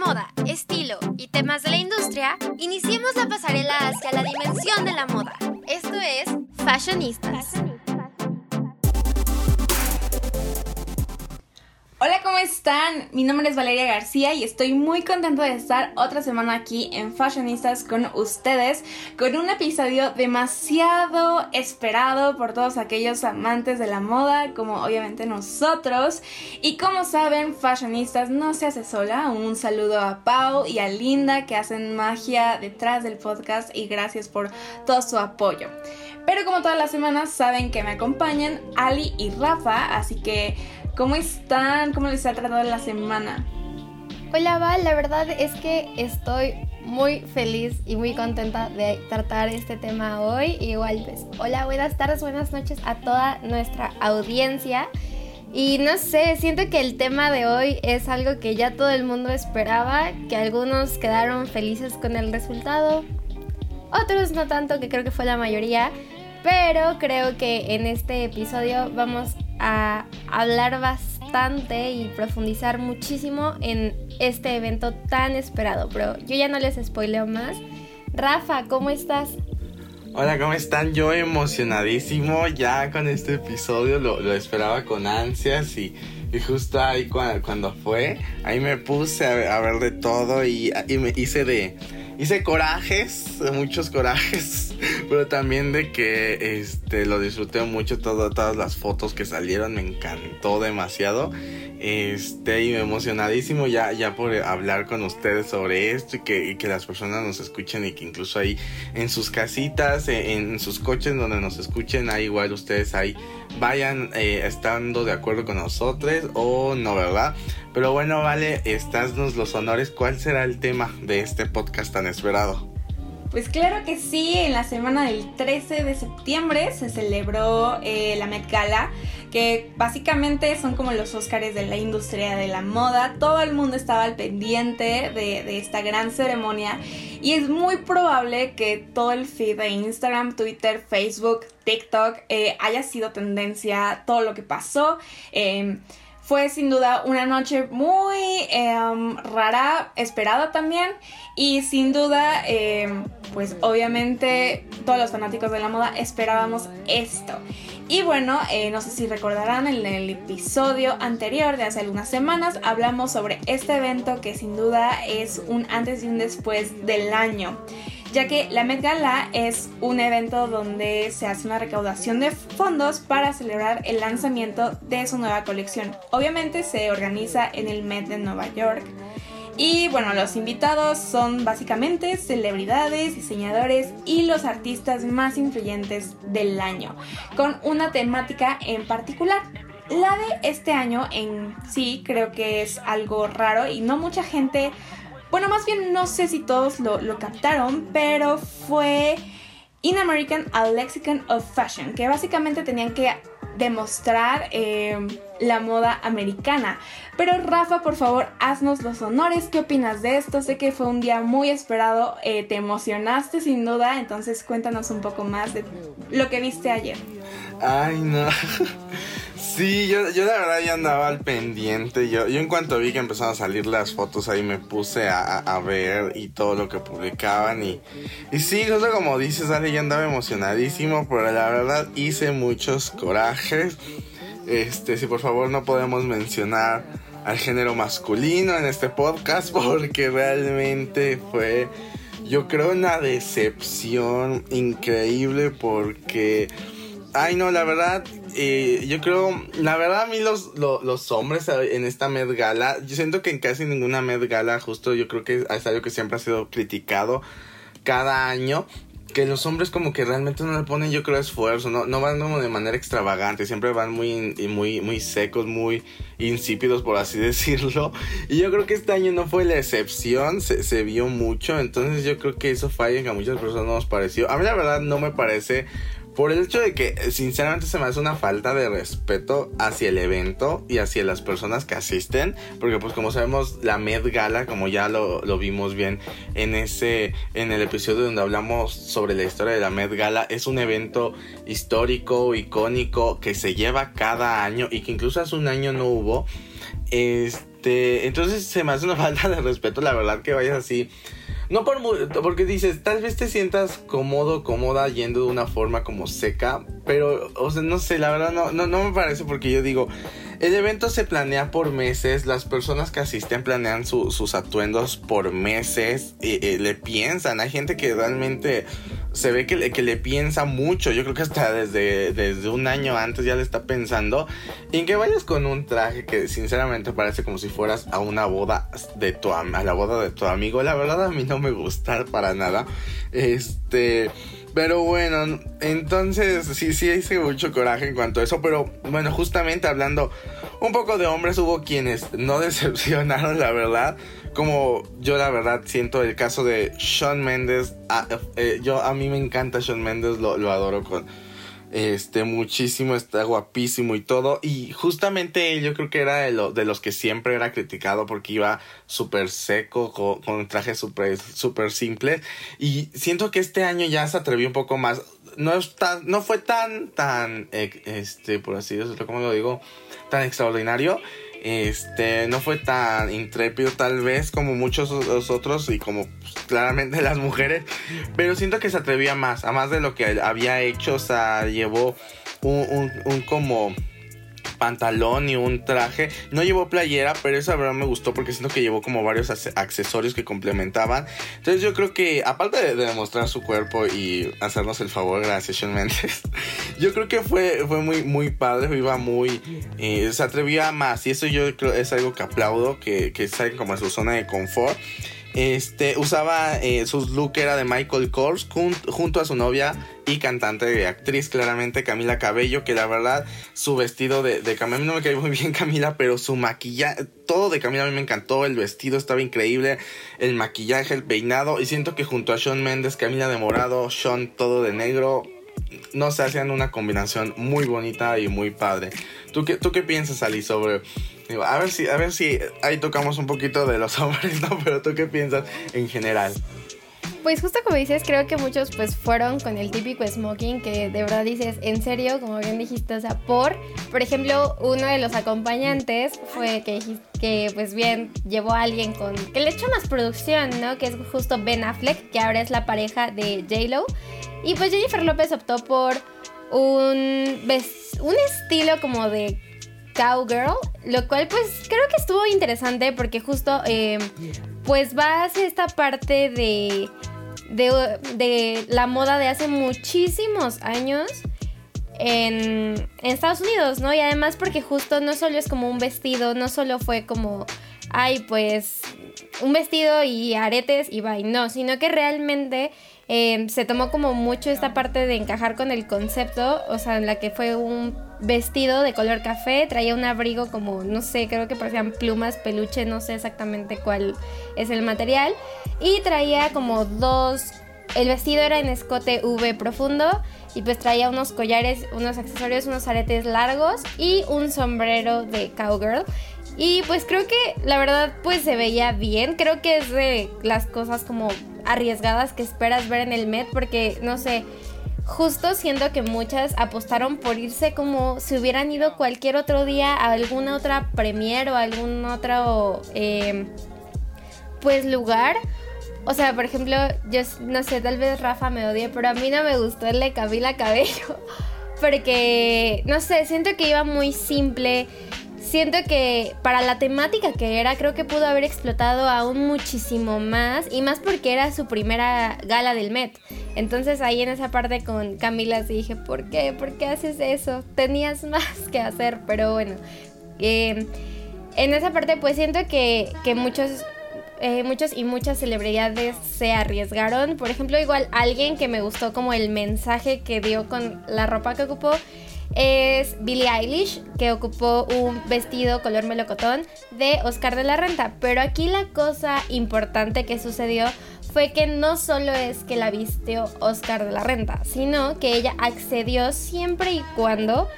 moda, estilo y temas de la industria, iniciemos la pasarela hacia la dimensión de la moda. Esto es Fashionistas. Están? Mi nombre es Valeria García y estoy muy contenta de estar otra semana aquí en Fashionistas con ustedes, con un episodio demasiado esperado por todos aquellos amantes de la moda, como obviamente nosotros. Y como saben, Fashionistas no se hace sola. Un saludo a Pau y a Linda que hacen magia detrás del podcast y gracias por todo su apoyo. Pero como todas las semanas saben que me acompañan Ali y Rafa, así que ¿Cómo están? ¿Cómo les ha tratado la semana? Hola Val, la verdad es que estoy muy feliz y muy contenta de tratar este tema hoy. Igual pues, hola, buenas tardes, buenas noches a toda nuestra audiencia. Y no sé, siento que el tema de hoy es algo que ya todo el mundo esperaba, que algunos quedaron felices con el resultado, otros no tanto, que creo que fue la mayoría, pero creo que en este episodio vamos a hablar bastante y profundizar muchísimo en este evento tan esperado. Pero yo ya no les spoileo más. Rafa, ¿cómo estás? Hola, ¿cómo están? Yo emocionadísimo ya con este episodio, lo, esperaba con ansias y, justo ahí cuando, fue, ahí me puse a, ver de todo y, y me hice de hice corajes, muchos corajes, pero también de que este lo disfruté mucho todas las fotos que salieron, me encantó demasiado. Este, y emocionadísimo ya, ya por hablar con ustedes sobre esto y que, que las personas nos escuchen y que incluso ahí en sus casitas, en, sus coches donde nos escuchen, ahí igual ustedes ahí vayan eh, estando de acuerdo con nosotros o no, ¿verdad? Pero bueno, vale, estásnos los honores. ¿Cuál será el tema de este podcast tan esperado? Pues claro que sí, en la semana del 13 de septiembre se celebró eh, la Met Gala, que básicamente son como los Óscares de la industria de la moda. Todo el mundo estaba al pendiente de, esta gran ceremonia y es muy probable que todo el feed de Instagram, Twitter, Facebook, TikTok eh, haya sido tendencia todo lo que pasó. Em, fue sin duda una noche muy em, rara, esperada también. Y sin duda, em, pues obviamente todos los fanáticos de la moda esperábamos esto. Y bueno, eh, no sé si recordarán en el episodio anterior de hace algunas semanas hablamos sobre este evento que sin duda es un antes y un después del año ya que la Met Gala es un evento donde se hace una recaudación de fondos para celebrar el lanzamiento de su nueva colección. Obviamente se organiza en el Met de Nueva York. Y bueno, los invitados son básicamente celebridades, diseñadores y los artistas más influyentes del año, con una temática en particular. La de este año en sí creo que es algo raro y no mucha gente bueno, más bien no sé si todos lo, captaron, pero fue In American a Lexicon of Fashion, que básicamente tenían que demostrar eh, la moda americana. Pero Rafa, por favor, haznos los honores. ¿Qué opinas de esto? Sé que fue un día muy esperado, eh, te emocionaste sin duda, entonces cuéntanos un poco más de lo que viste ayer. Ay, no. Sí, yo, yo la verdad ya andaba al pendiente. Yo, yo en cuanto vi que empezaron a salir las fotos ahí me puse a, ver y todo lo que publicaban. Y, y sí, justo como dices, Ale, yo andaba emocionadísimo, pero la verdad hice muchos corajes. Este, si por favor no podemos mencionar al género masculino en este podcast porque realmente fue, yo creo, una decepción increíble porque... Ay, no, la verdad, eh, yo creo, la verdad a mí los, los, hombres en esta Med Gala, yo siento que en casi ninguna Med Gala, justo yo creo que es algo que siempre ha sido criticado cada año, que los hombres como que realmente no le ponen yo creo esfuerzo, no, no van como de manera extravagante, siempre van muy, muy, muy secos, muy insípidos por así decirlo. Y yo creo que este año no fue la excepción, se, vio mucho, entonces yo creo que eso falla que a muchas personas nos pareció. A mí la verdad no me parece por el hecho de que sinceramente se me hace una falta de respeto hacia el evento y hacia las personas que asisten, porque pues como sabemos la Med Gala, como ya lo, vimos bien en ese en el episodio donde hablamos sobre la historia de la Med Gala, es un evento histórico, icónico que se lleva cada año y que incluso hace un año no hubo. Este, entonces se me hace una falta de respeto, la verdad, que vayas así. No por porque dices, tal vez te sientas cómodo, cómoda yendo de una forma como seca, pero, o sea, no sé, la verdad no, no, no me parece porque yo digo, el evento se planea por meses, las personas que asisten planean sus atuendos por meses, y, le piensan, hay gente que realmente se ve que le, que le piensa mucho, yo creo que hasta desde, desde un año antes ya le está pensando, y en que vayas con un traje que sinceramente parece como si fueras a una boda de tu, a la boda de tu amigo, la verdad a mí no me gusta para nada, este... Pero bueno, entonces sí, sí hice mucho coraje en cuanto a eso. Pero bueno, justamente hablando un poco de hombres, hubo quienes no decepcionaron, la verdad. Como yo la verdad siento el caso de Sean Mendes. Ah, eh, yo a mí me encanta Sean Mendes, lo adoro con este, muchísimo, está guapísimo y todo. Y justamente yo creo que era de, los que siempre era criticado porque iba súper seco, con, con trajes súper super simples. Y siento que este año ya se atrevió un poco más. No, está, no fue tan, tan, eh, este, por así decirlo, como lo digo, tan extraordinario este no fue tan intrépido tal vez como muchos otros y como pues, claramente las mujeres pero siento que se atrevía más a más de lo que había hecho o sea llevó un, un como pantalón y un traje. No llevó playera, pero eso verdad me gustó porque siento que llevó como varios accesorios que complementaban. Entonces yo creo que, aparte de, demostrar su cuerpo y hacernos el favor, gracias Sean Mendes, yo creo que fue, fue muy, muy padre, iba muy... Eh, se atrevía más y eso yo creo es algo que aplaudo, que, que salen como a su zona de confort. Este, usaba eh, sus look era de Michael Kors junto a su novia y cantante y actriz claramente Camila Cabello, que la verdad su vestido de, de Camila, no me cae muy bien Camila, pero su maquillaje, todo de Camila a mí me encantó, el vestido estaba increíble, el maquillaje, el peinado y siento que junto a Sean Mendes, Camila de morado, Sean todo de negro, no se hacían una combinación muy bonita y muy padre. ¿Tú qué, tú qué piensas, Ali, sobre a ver si, a ver si ahí tocamos un poquito de los hombres, ¿no? Pero tú qué piensas en general. Pues justo como dices, creo que muchos pues fueron con el típico smoking que de verdad dices, en serio, como bien dijiste, o sea, por, por ejemplo, uno de los acompañantes fue que que pues bien llevó a alguien con, que le echó más producción, ¿no? Que es justo Ben Affleck, que ahora es la pareja de J-Lo. Y pues Jennifer López optó por un, un estilo como de Cowgirl, lo cual pues creo que estuvo interesante porque justo eh, pues va hacia esta parte de, de, la moda de hace muchísimos años en, Estados Unidos, ¿no? Y además porque justo no solo es como un vestido, no solo fue como, ay pues un vestido y aretes y bye, no, sino que realmente Em, se tomó como mucho esta parte de encajar con el concepto, o sea, en la que fue un vestido de color café, traía un abrigo como, no sé, creo que parecían plumas, peluche, no sé exactamente cuál es el material, y traía como dos, el vestido era en escote V profundo, y pues traía unos collares, unos accesorios, unos aretes largos y un sombrero de cowgirl. Y pues creo que la verdad pues se veía bien. Creo que es de las cosas como arriesgadas que esperas ver en el Met porque no sé, justo siento que muchas apostaron por irse como si hubieran ido cualquier otro día a alguna otra premier o algún otro em, pues lugar. O sea, por ejemplo, yo no sé, tal vez Rafa me odie, pero a mí no me gustó el de Cabello. Porque, no sé, siento que iba muy simple siento que para la temática que era, creo que pudo haber explotado aún muchísimo más. Y más porque era su primera gala del Met. Entonces ahí en esa parte con Camila sí dije, ¿por qué? ¿Por qué haces eso? Tenías más que hacer, pero bueno. Em, en esa parte pues siento que, muchos eh, muchos y muchas celebridades se arriesgaron. Por ejemplo, igual alguien que me gustó como el mensaje que dio con la ropa que ocupó es Billie Eilish, que ocupó un vestido color melocotón de Oscar de la Renta. Pero aquí la cosa importante que sucedió fue que no solo es que la vistió Oscar de la Renta, sino que ella accedió siempre y cuando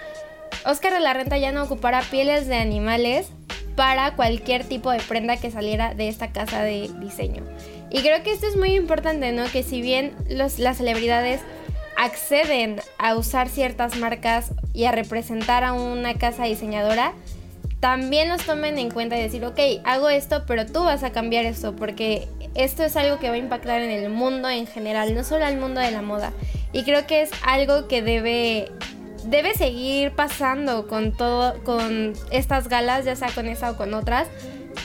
Oscar de la Renta ya no ocupara pieles de animales para cualquier tipo de prenda que saliera de esta casa de diseño. Y creo que esto es muy importante, ¿no? Que si bien los, las celebridades acceden a usar ciertas marcas y a representar a una casa diseñadora, también los tomen en cuenta y decir, ok, hago esto, pero tú vas a cambiar esto, porque esto es algo que va a impactar en el mundo en general, no solo al mundo de la moda. Y creo que es algo que debe debe seguir pasando con todo con estas galas, ya sea con esa o con otras,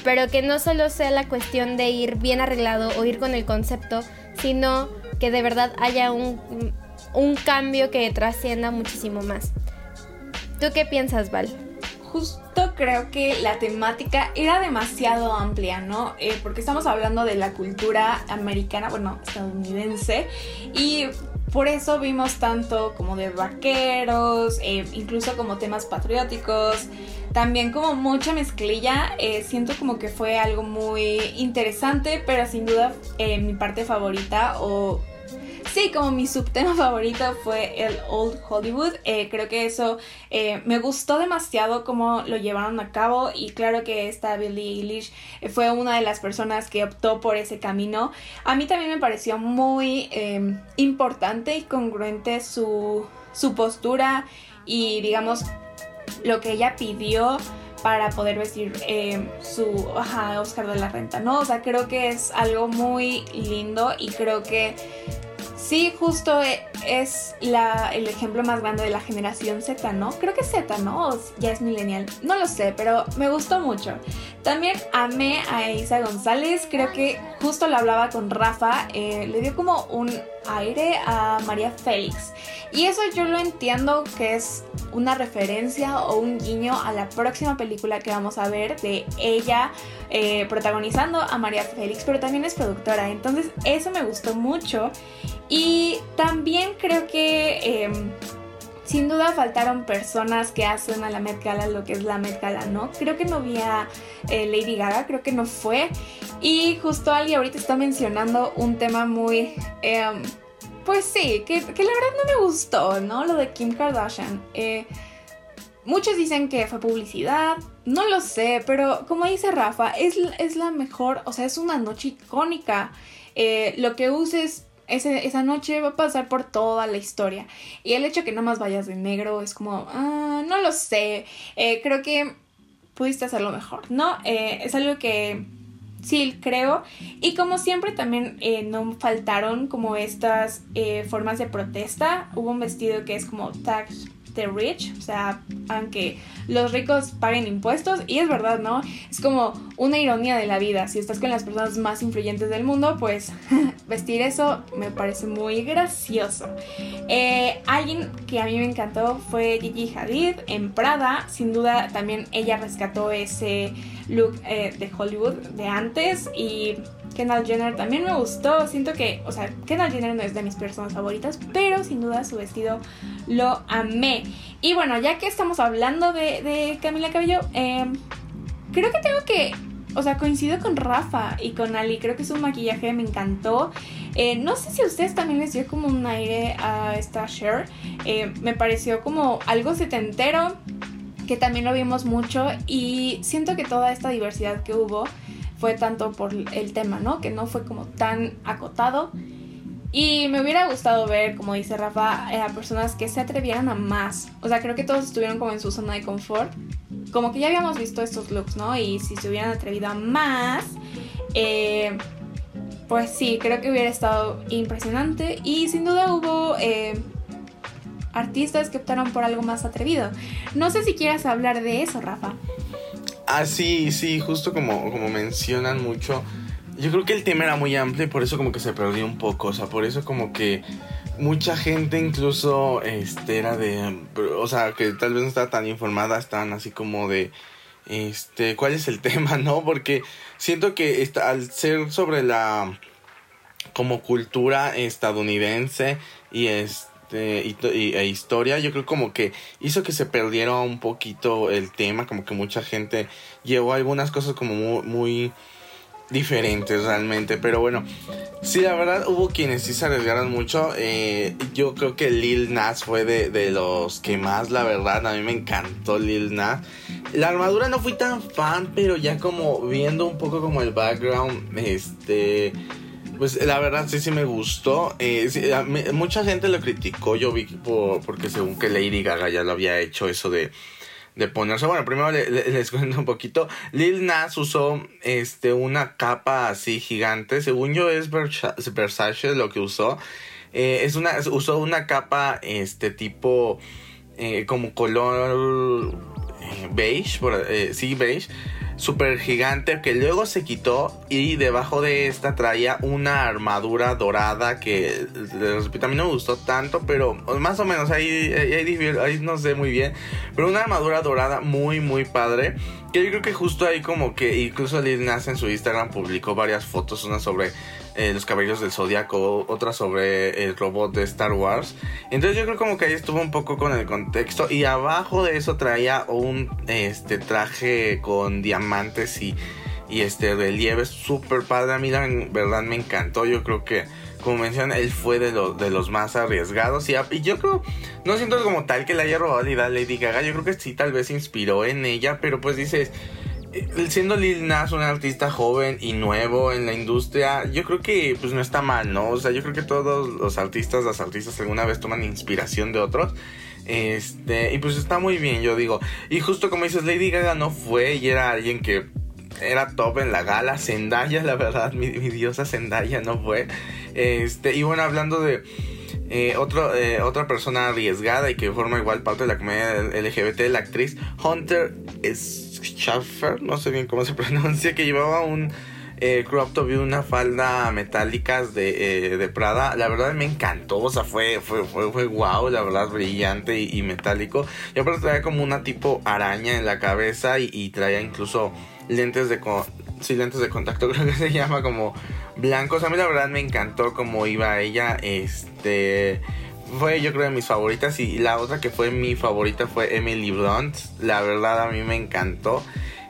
pero que no solo sea la cuestión de ir bien arreglado o ir con el concepto, sino que de verdad haya un, un cambio que trascienda muchísimo más. ¿Tú qué piensas, Val? Justo creo que la temática era demasiado amplia, ¿no? Eh, porque estamos hablando de la cultura americana, bueno, estadounidense, y por eso vimos tanto como de vaqueros, eh, incluso como temas patrióticos, también como mucha mezclilla, eh, siento como que fue algo muy interesante, pero sin duda mi parte favorita o Sí, como mi subtema favorito fue el Old Hollywood. Eh, creo que eso eh, me gustó demasiado cómo lo llevaron a cabo y claro que esta Billie Eilish eh, fue una de las personas que optó por ese camino. A mí también me pareció muy em, importante y congruente su, su postura y digamos lo que ella pidió para poder vestir su Oscar de la Renta, ¿no? O sea, creo que es algo muy lindo y creo que Sí, justo eh, es el ejemplo más grande de la generación Z, ¿no? Creo que Z, ¿no? O ya es millennial. No lo sé, pero me gustó mucho. También amé a Isa González. Creo que justo lo hablaba con Rafa. Eh, le dio como un aire a María Félix. Y eso yo lo entiendo que es una referencia o un guiño a la próxima película que vamos a ver de ella eh, protagonizando a María Félix, pero también es productora. Entonces eso me gustó mucho. Y también creo que em, sin duda faltaron personas que hacen a la Met Gala lo que es la Met Gala, ¿no? Creo que no vi a eh, Lady Gaga, creo que no fue. Y justo alguien ahorita está mencionando un tema muy... Em, pues sí, que, la verdad no me gustó, ¿no? Lo de Kim Kardashian. Eh, muchos dicen que fue publicidad, no lo sé, pero como dice Rafa, es, es la mejor, o sea, es una noche icónica. Eh, lo que uses esa noche va a pasar por toda la historia. Y el hecho que no más vayas de negro es como, ah, no lo sé. Eh, creo que pudiste hacerlo mejor, ¿no? Eh, es algo que sí creo. Y como siempre también eh, no faltaron como estas formas de protesta. Hubo un vestido que es como tag rich, o sea, aunque los ricos paguen impuestos, y es verdad, ¿no? Es como una ironía de la vida, si estás con las personas más influyentes del mundo, pues vestir eso me parece muy gracioso. Eh, alguien que a mí me encantó fue Gigi Hadid en Prada, sin duda también ella rescató ese look eh, de Hollywood de antes y Kendall Jenner también me gustó. Siento que, o sea, Kendall Jenner no es de mis personas favoritas, pero sin duda su vestido lo amé. Y bueno, ya que estamos hablando de, Camila Cabello, em, creo que tengo que, o sea, coincido con Rafa y con Ali. Creo que su maquillaje me encantó. Eh, no sé si a ustedes también les dio como un aire a esta Cher. Eh, me pareció como algo setentero, que también lo vimos mucho. Y siento que toda esta diversidad que hubo fue tanto por el tema, ¿no? Que no fue como tan acotado. Y me hubiera gustado ver, como dice Rafa, eh, a personas que se atrevieran a más. O sea, creo que todos estuvieron como en su zona de confort. Como que ya habíamos visto estos looks, ¿no? Y si se hubieran atrevido a más, eh, pues sí, creo que hubiera estado impresionante. Y sin duda hubo eh, artistas que optaron por algo más atrevido. No sé si quieras hablar de eso, Rafa. Ah, sí, sí, justo como, como mencionan mucho. Yo creo que el tema era muy amplio y por eso como que se perdió un poco. O sea, por eso como que mucha gente incluso este era de o sea que tal vez no estaba tan informada estaban así como de este cuál es el tema no porque siento que está, al ser sobre la como cultura estadounidense y este este, y, e historia, yo creo como que hizo que se perdiera un poquito el tema, como que mucha gente llevó algunas cosas como muy, diferentes realmente, pero bueno, sí, la verdad hubo quienes sí se arriesgaron mucho, eh, yo creo que Lil Nas fue de, de los que más, la verdad, a mí me encantó Lil Nas. La armadura no fui tan fan, pero ya como viendo un poco como el background, este pues la verdad sí, sí me gustó. Eh, mucha gente lo criticó, yo vi por, porque según que Lady Gaga ya lo había hecho eso de, de ponerse. Bueno, primero les cuento un poquito. Lil Nas usó este una capa así gigante. Según yo es Versace lo que usó. Eh, es una usó una capa este tipo eh, como color beige, sí beige super gigante que luego se quitó y debajo de esta traía una armadura dorada que a mí no me gustó tanto pero más o menos ahí, ahí, no sé muy bien pero una armadura dorada muy muy padre que yo creo que justo ahí como que incluso Lil Nas en su Instagram publicó varias fotos una sobre eh, los caballeros del zodiaco, otra sobre el robot de Star Wars. Entonces yo creo como que ahí estuvo un poco con el contexto y abajo de eso traía un este traje con diamantes y, y este relieves súper padre. A mí la verdad me encantó. Yo creo que como mencioné, él fue de, de los más arriesgados. Y, y, yo creo, no siento como tal que le haya robado la idea a Lady Gaga. Yo creo que sí, tal vez se inspiró en ella. Pero pues dices, eh, siendo Lil Nas un artista joven y nuevo en la industria, yo creo que pues no está mal, ¿no? O sea, yo creo que todos los artistas, las artistas alguna vez toman inspiración de otros. Este, y pues está muy bien, yo digo. Y justo como dices, Lady Gaga no fue y era alguien que era top en la gala. Zendaya, la verdad, mi, diosa Zendaya no fue. Este, y bueno, hablando de eh, otro, eh, otra persona arriesgada y que forma igual parte de la comedia LGBT, la actriz Hunter Schaffer, no sé bien cómo se pronuncia, que llevaba un eh, crop top y una falda metálicas de, eh, de, Prada. La verdad me encantó, o sea, fue, fue, fue, wow, la verdad, brillante y, metálico. Y aparte traía como una tipo araña en la cabeza y, traía incluso lentes de, sí, lentes de contacto, creo que se llama como blancos. A mí la verdad me encantó cómo iba ella, este fue yo creo de mis favoritas y la otra que fue mi favorita fue Emily Blunt. La verdad a mí me encantó.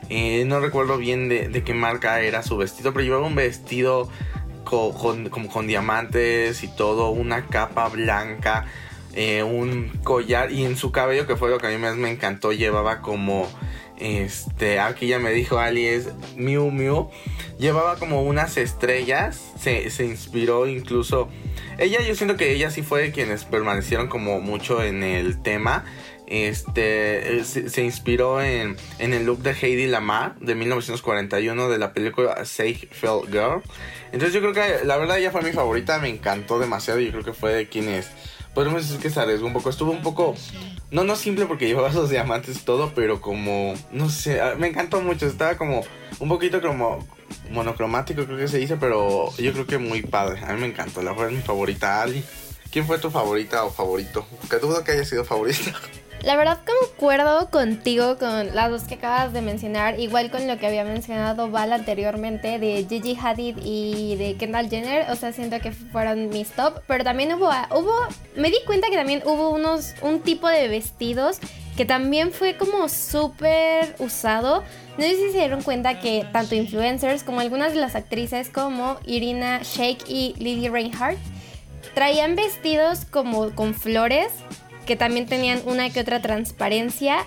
Eh, no recuerdo bien de, qué marca era su vestido, pero llevaba un vestido con, con diamantes y todo, una capa blanca, eh, un collar y en su cabello que fue lo que a mí más me encantó llevaba como este, aquí ya me dijo Ali es Miu Miu. Llevaba como unas estrellas. Se, se, inspiró incluso. Ella, yo siento que ella sí fue quienes permanecieron como mucho en el tema. Este se, inspiró en, en, el look de Heidi Lamar de 1941 de la película Safe Felt Girl. Entonces yo creo que la verdad ella fue mi favorita, me encantó demasiado. Yo creo que fue de quienes podemos decir que se arriesgó un poco. Estuvo un poco no, no simple porque llevaba esos diamantes y todo, pero como, no sé, ah, me encantó mucho. Estaba como un poquito como monocromático, creo que se dice, pero yo creo que muy padre. A mí me encantó, la fue mi favorita, Ali. ¿Quién fue tu favorita o favorito? Que dudo que haya sido favorita. La verdad concuerdo contigo con las dos que acabas de mencionar, igual con lo que había mencionado Val anteriormente de Gigi Hadid y de Kendall Jenner, o sea, siento que fueron mis top, pero también hubo, hubo, me di cuenta que también hubo unos, un tipo de vestidos que también fue como súper usado. No sé si se dieron cuenta que tanto influencers como algunas de las actrices como Irina Shayk y Lily Reinhardt traían vestidos como con flores que también tenían una que otra transparencia.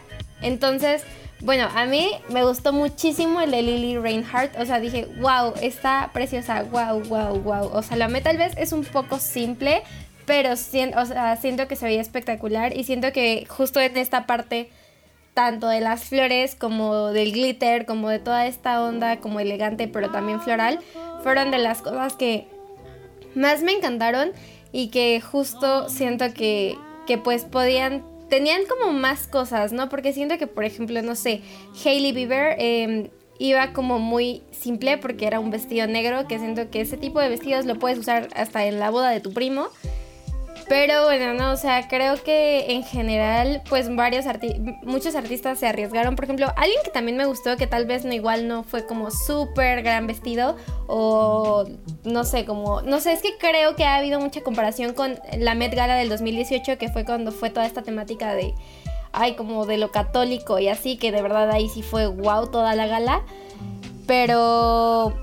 Entonces, bueno, a mí me gustó muchísimo el de Lily Reinhardt. O sea, dije, wow, está preciosa, wow, wow, wow. O sea, la meta tal vez es un poco simple, pero siento, siento que se veía espectacular y siento que justo en esta parte tanto de las flores como del glitter, como de toda esta onda como elegante pero también floral, fueron de las cosas que más me encantaron y que justo siento que que pues podían tenían como más cosas, ¿no? Porque siento que, por ejemplo, no sé, Hailey Bieber em, iba como muy simple porque era un vestido negro, que siento que ese tipo de vestidos lo puedes usar hasta en la boda de tu primo. Pero bueno, no, o sea, creo que en general, pues varios muchos artistas se arriesgaron. Por ejemplo, alguien que también me gustó, que tal vez no igual no fue como súper gran vestido, o no sé, como, no sé, es que creo que ha habido mucha comparación con la Met Gala del 2018, que fue cuando fue toda esta temática de, ay, como de lo católico y así, que de verdad ahí sí fue wow toda la gala. Pero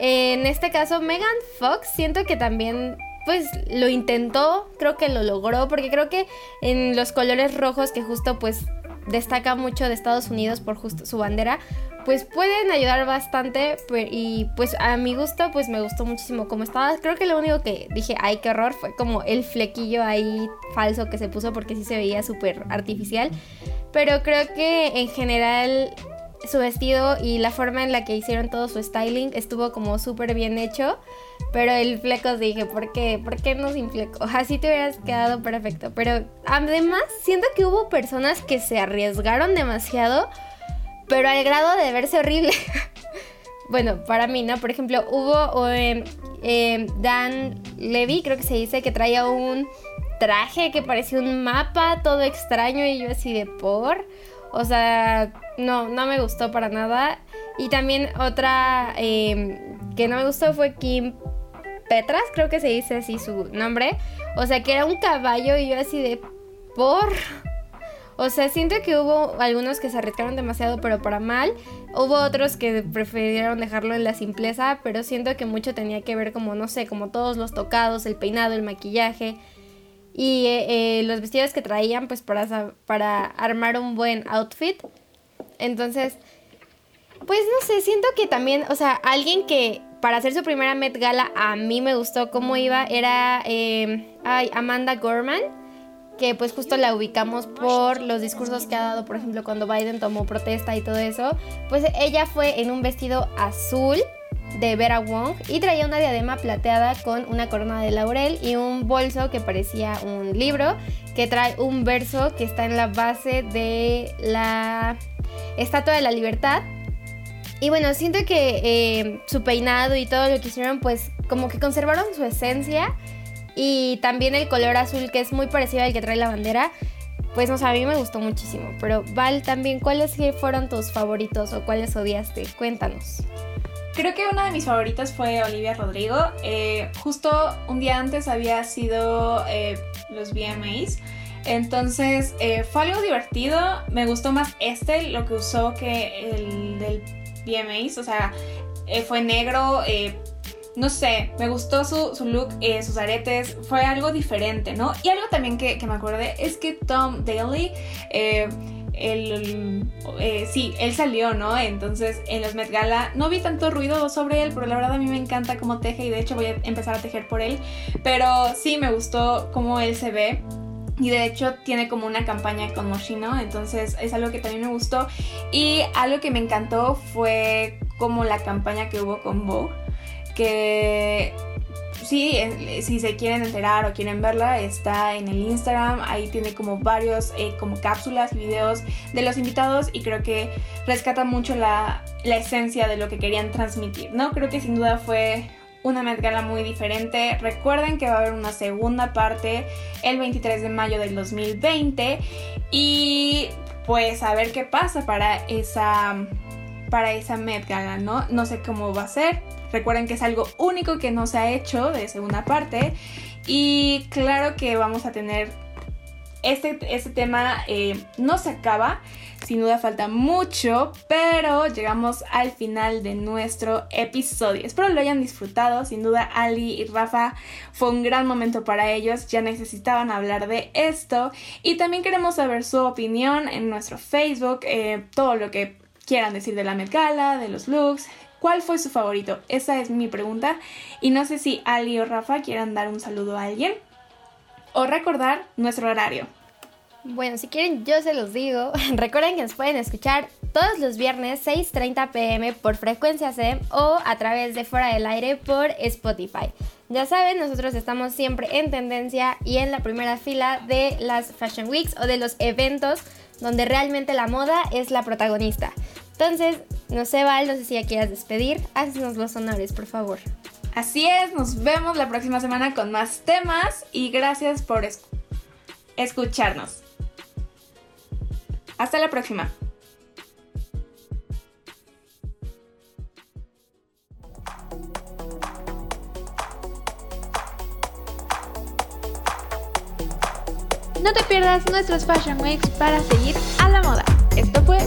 en este caso, Megan Fox, siento que también pues lo intentó, creo que lo logró, porque creo que en los colores rojos que justo pues destaca mucho de Estados Unidos por justo su bandera, pues pueden ayudar bastante y pues a mi gusto pues me gustó muchísimo como estaba. Creo que lo único que dije, ay, qué horror, fue como el flequillo ahí falso que se puso porque sí se veía súper artificial. pero creo que en general su vestido y la forma en la que hicieron todo su styling estuvo como súper bien hecho. Pero el fleco dije, ¿por qué? ¿Por qué no sin fleco? Así te hubieras quedado perfecto. Pero además siento que hubo personas que se arriesgaron demasiado, pero al grado de verse horrible. bueno, para mí, ¿no? Por ejemplo, hubo em, em, Dan Levy, creo que se dice, que traía un traje que parecía un mapa todo extraño y yo así de por. O sea, no, no me gustó para nada. Y también otra em, que no me gustó fue Kim Petras, creo que se dice así su nombre. O sea, que era un caballo y yo así de por. O sea, siento que hubo algunos que se arriesgaron demasiado, pero para mal. Hubo otros que prefirieron dejarlo en la simpleza, pero siento que mucho tenía que ver como, no sé, como todos los tocados, el peinado, el maquillaje y eh, eh, los vestidos que traían pues para, para armar un buen outfit. Entonces, pues no sé, siento que también, o sea, alguien que para hacer su primera Met Gala a mí me gustó cómo iba era em, Amanda Gorman, que pues justo la ubicamos por los discursos que ha dado, por ejemplo, cuando Biden tomó protesta y todo eso. Pues ella fue en un vestido azul de Vera Wong y traía una diadema plateada con una corona de laurel y un bolso que parecía un libro que trae un verso que está en la base de la Estatua de la Libertad. Y bueno, siento que eh, su peinado y todo lo que hicieron pues como que conservaron su esencia y también el color azul que es muy parecido al que trae la bandera. Pues no sé, a mí me gustó muchísimo. Pero Val, también, ¿cuáles fueron tus favoritos o cuáles odiaste? Cuéntanos. Creo que una de mis favoritas fue Olivia Rodrigo. Eh, justo un día antes había sido eh, los VMAs. Entonces eh, fue algo divertido. Me gustó más este, lo que usó, que el del VMAs. O sea, fue negro. no sé, me gustó su, look, sus aretes. Fue algo diferente, ¿no? Y algo también que, me acordé es que Tom Daly eh, sí, él salió, ¿no? Entonces en los Met Gala no vi tanto ruido sobre él, pero la verdad a mí me encanta cómo teje y de hecho voy a empezar a tejer por él. Pero sí, me gustó cómo él se ve. Y de hecho tiene como una campaña con Moschino, entonces es algo que también me gustó. Y algo que me encantó fue como la campaña que hubo con Vogue, que sí, si se quieren enterar o quieren verla, está en el Instagram. Ahí tiene como varios, eh, como cápsulas, videos de los invitados y creo que rescata mucho la, la esencia de lo que querían transmitir, ¿no? Creo que sin duda fue una Met Gala muy diferente. Recuerden que va a haber una segunda parte el 23 de mayo del 2020 y pues a ver qué pasa para esa para esa Met ¿no? No sé cómo va a ser, Recuerden que es algo único que no se ha hecho de segunda parte. Y claro que vamos a tener este, este tema eh, no se acaba, sin duda falta mucho, pero llegamos al final de nuestro episodio. Espero lo hayan disfrutado, sin duda Ali y Rafa fue un gran momento para ellos, ya necesitaban hablar de esto y también queremos saber su opinión en nuestro Facebook, eh, todo lo que quieran decir de la Met de los looks, ¿Cuál fue su favorito? Esa es mi pregunta. Y no sé si Ali o Rafa quieran dar un saludo a alguien o recordar nuestro horario. Bueno, si quieren yo se los digo. Recuerden que nos pueden escuchar todos los viernes 6.30 pm por frecuencia SEM o a través de Fuera del Aire por Spotify. Ya saben, nosotros estamos siempre en tendencia y en la primera fila de las Fashion Weeks o de los eventos donde realmente la moda es la protagonista. Entonces, no sé, Val, no sé si ya quieras despedir. Haznos los honores, por favor. Así es, nos vemos la próxima semana con más temas y gracias por escucharnos. Hasta la próxima. No te pierdas nuestros Fashion Weeks para seguir a la moda. Esto fue